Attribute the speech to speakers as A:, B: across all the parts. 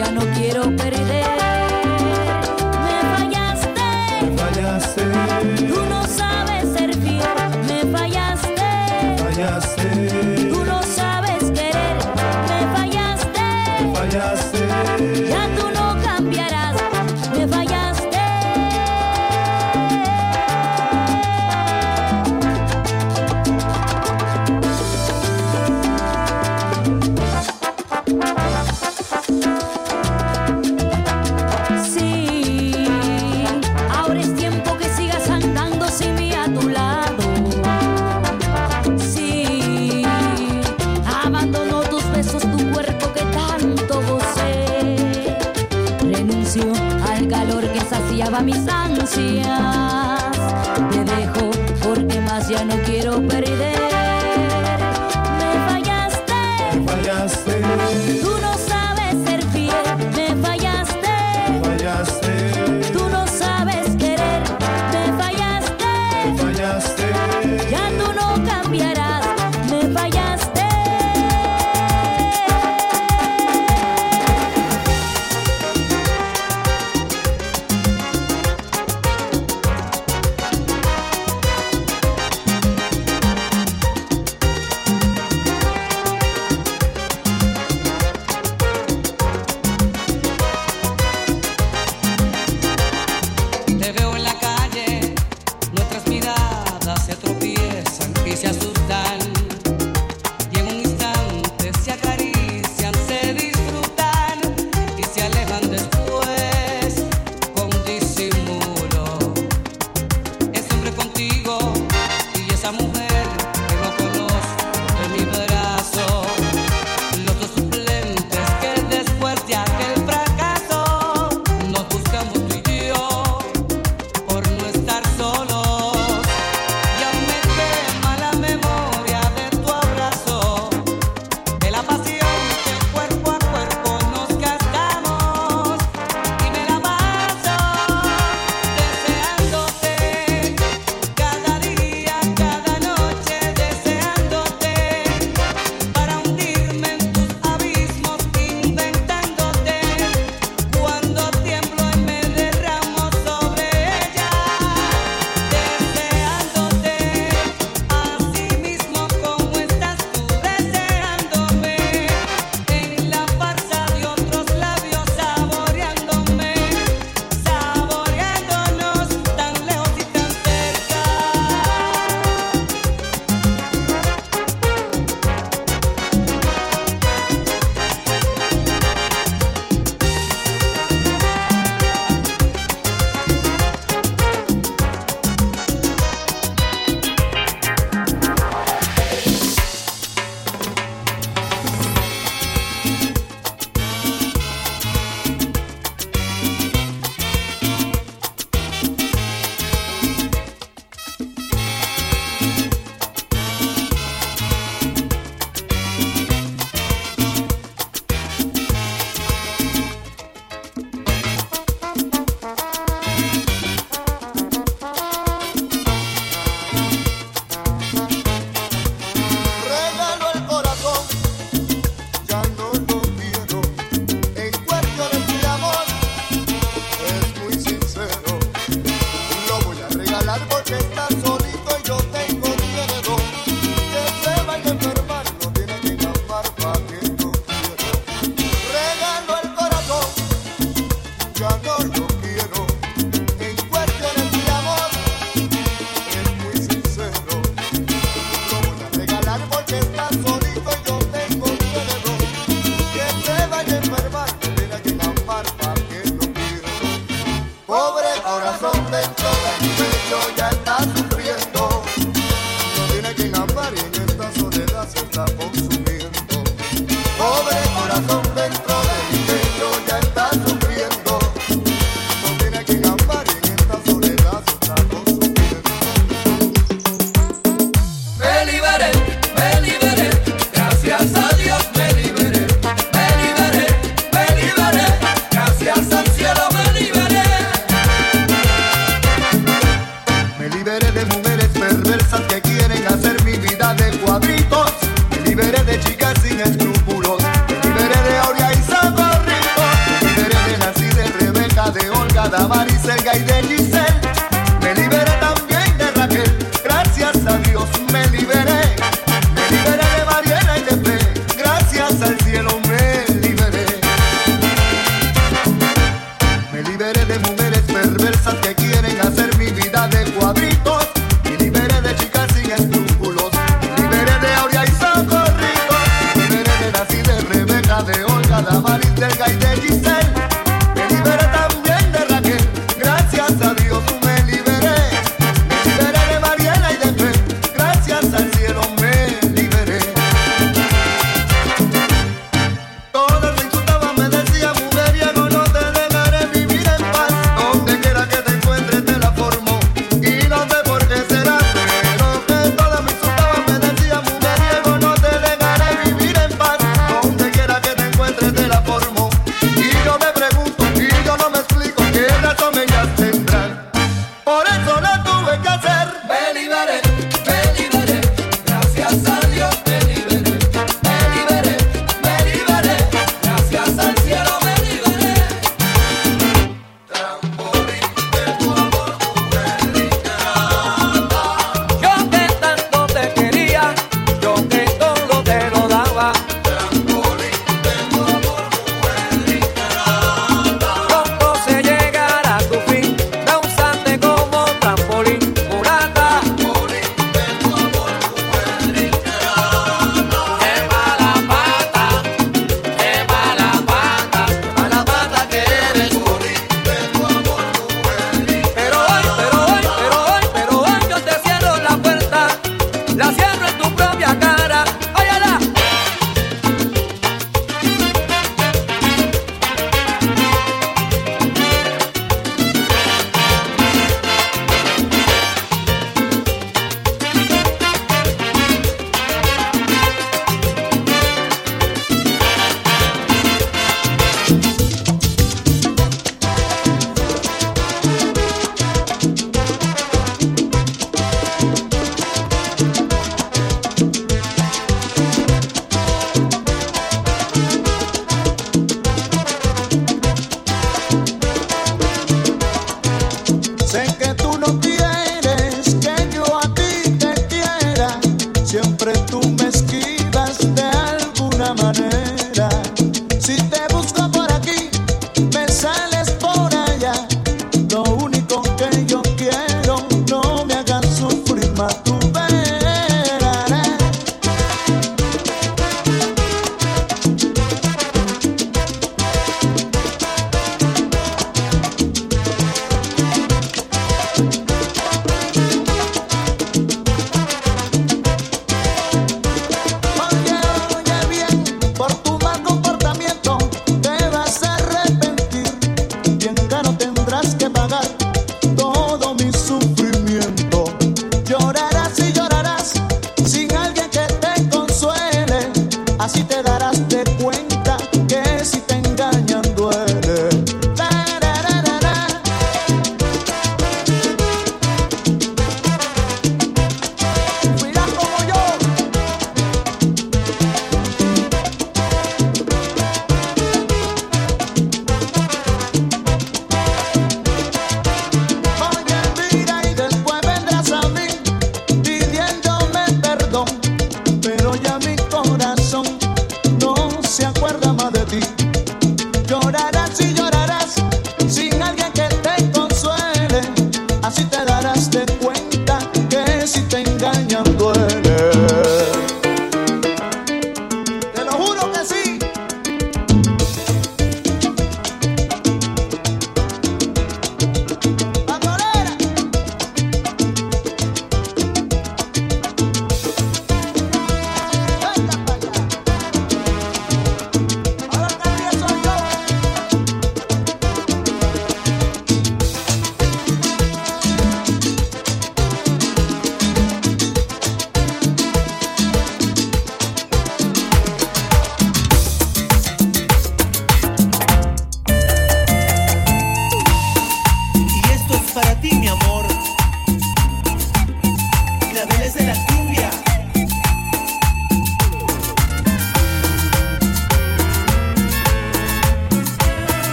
A: ya no quiero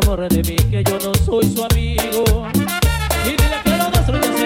A: favor de mí, que yo no
B: soy su amigo. Y dile que lo nuestro ya se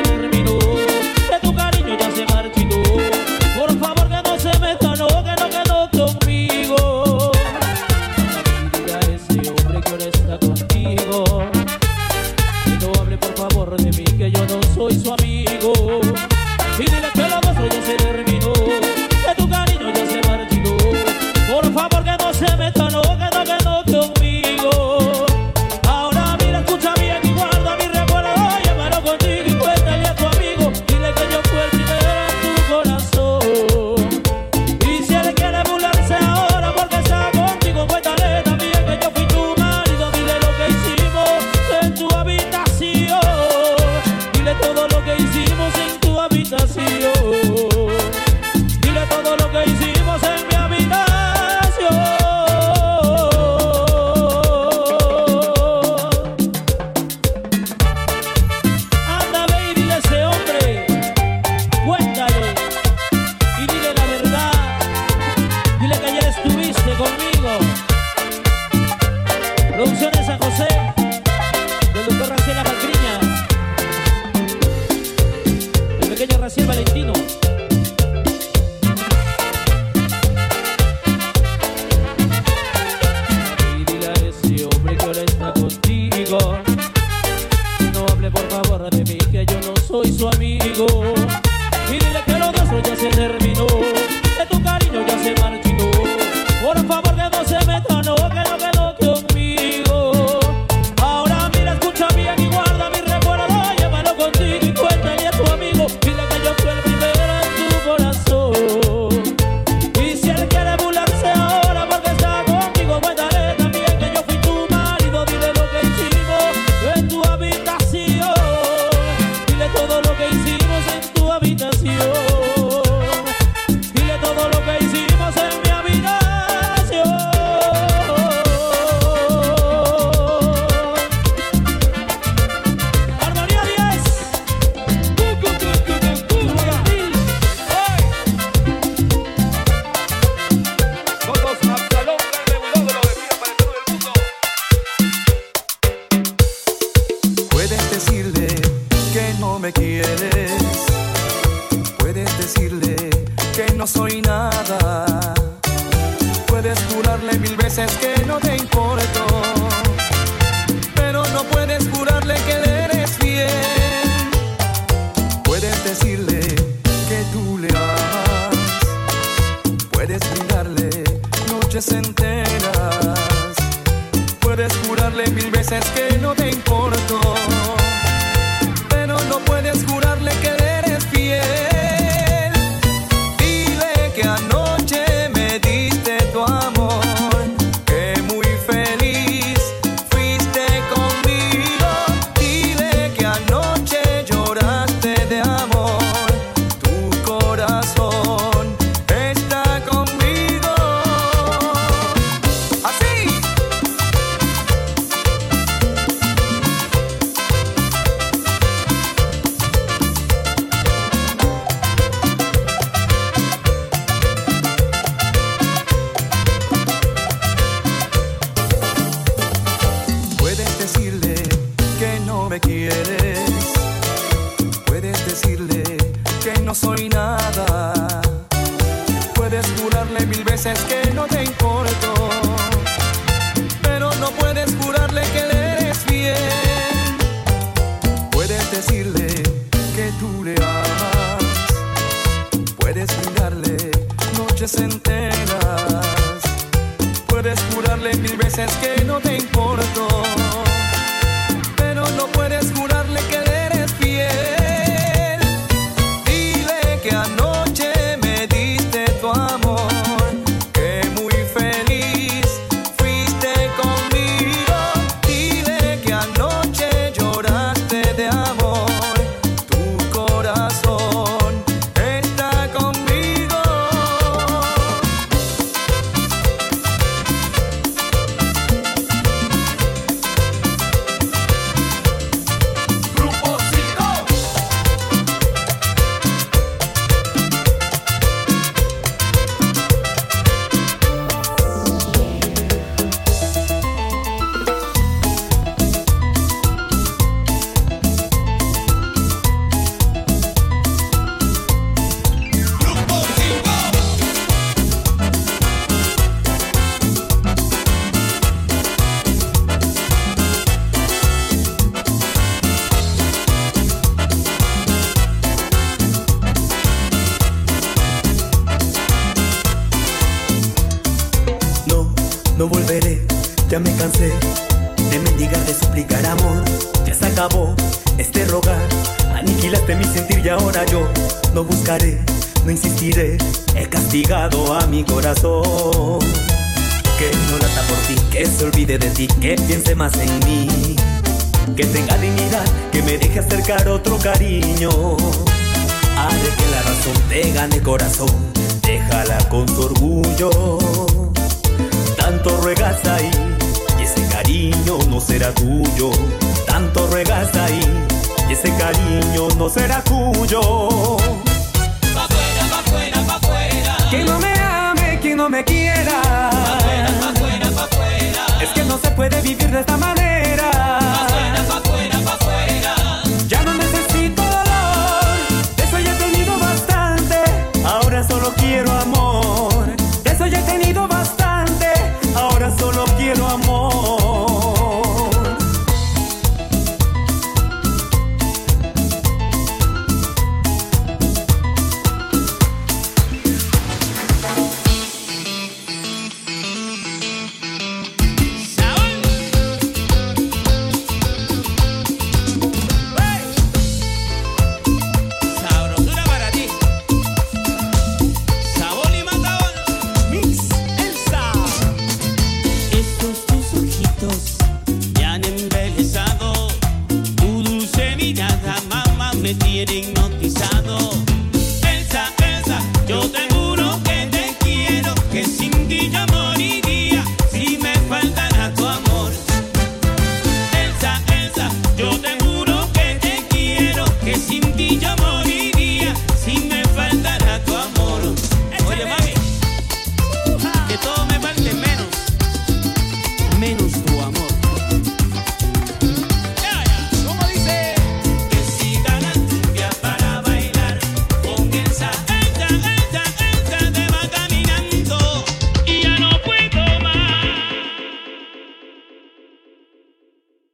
B: soy su amigo. Veces que no te importo. Pero no puedes jurarle que le eres fiel. Puedes decirle que tú le amas. Puedes brindarle noches enteras. Puedes jurarle mil veces que no te No,
C: volveré, ya me cansé de mendigar, de suplicar amor. Ya se acabó este rogar, aniquilaste mi sentir y ahora yo no buscaré, no insistiré. He castigado a mi corazón. Que no lata por ti, que se olvide de ti, que piense más en mí. Que tenga dignidad, que me deje acercar otro cariño. Haré que la razón te gane corazón, déjala con su orgullo. Tanto ruegas ahí, y ese cariño no será tuyo. Tanto ruegas ahí, y ese cariño no será tuyo. Que no me ame, que no me quiera.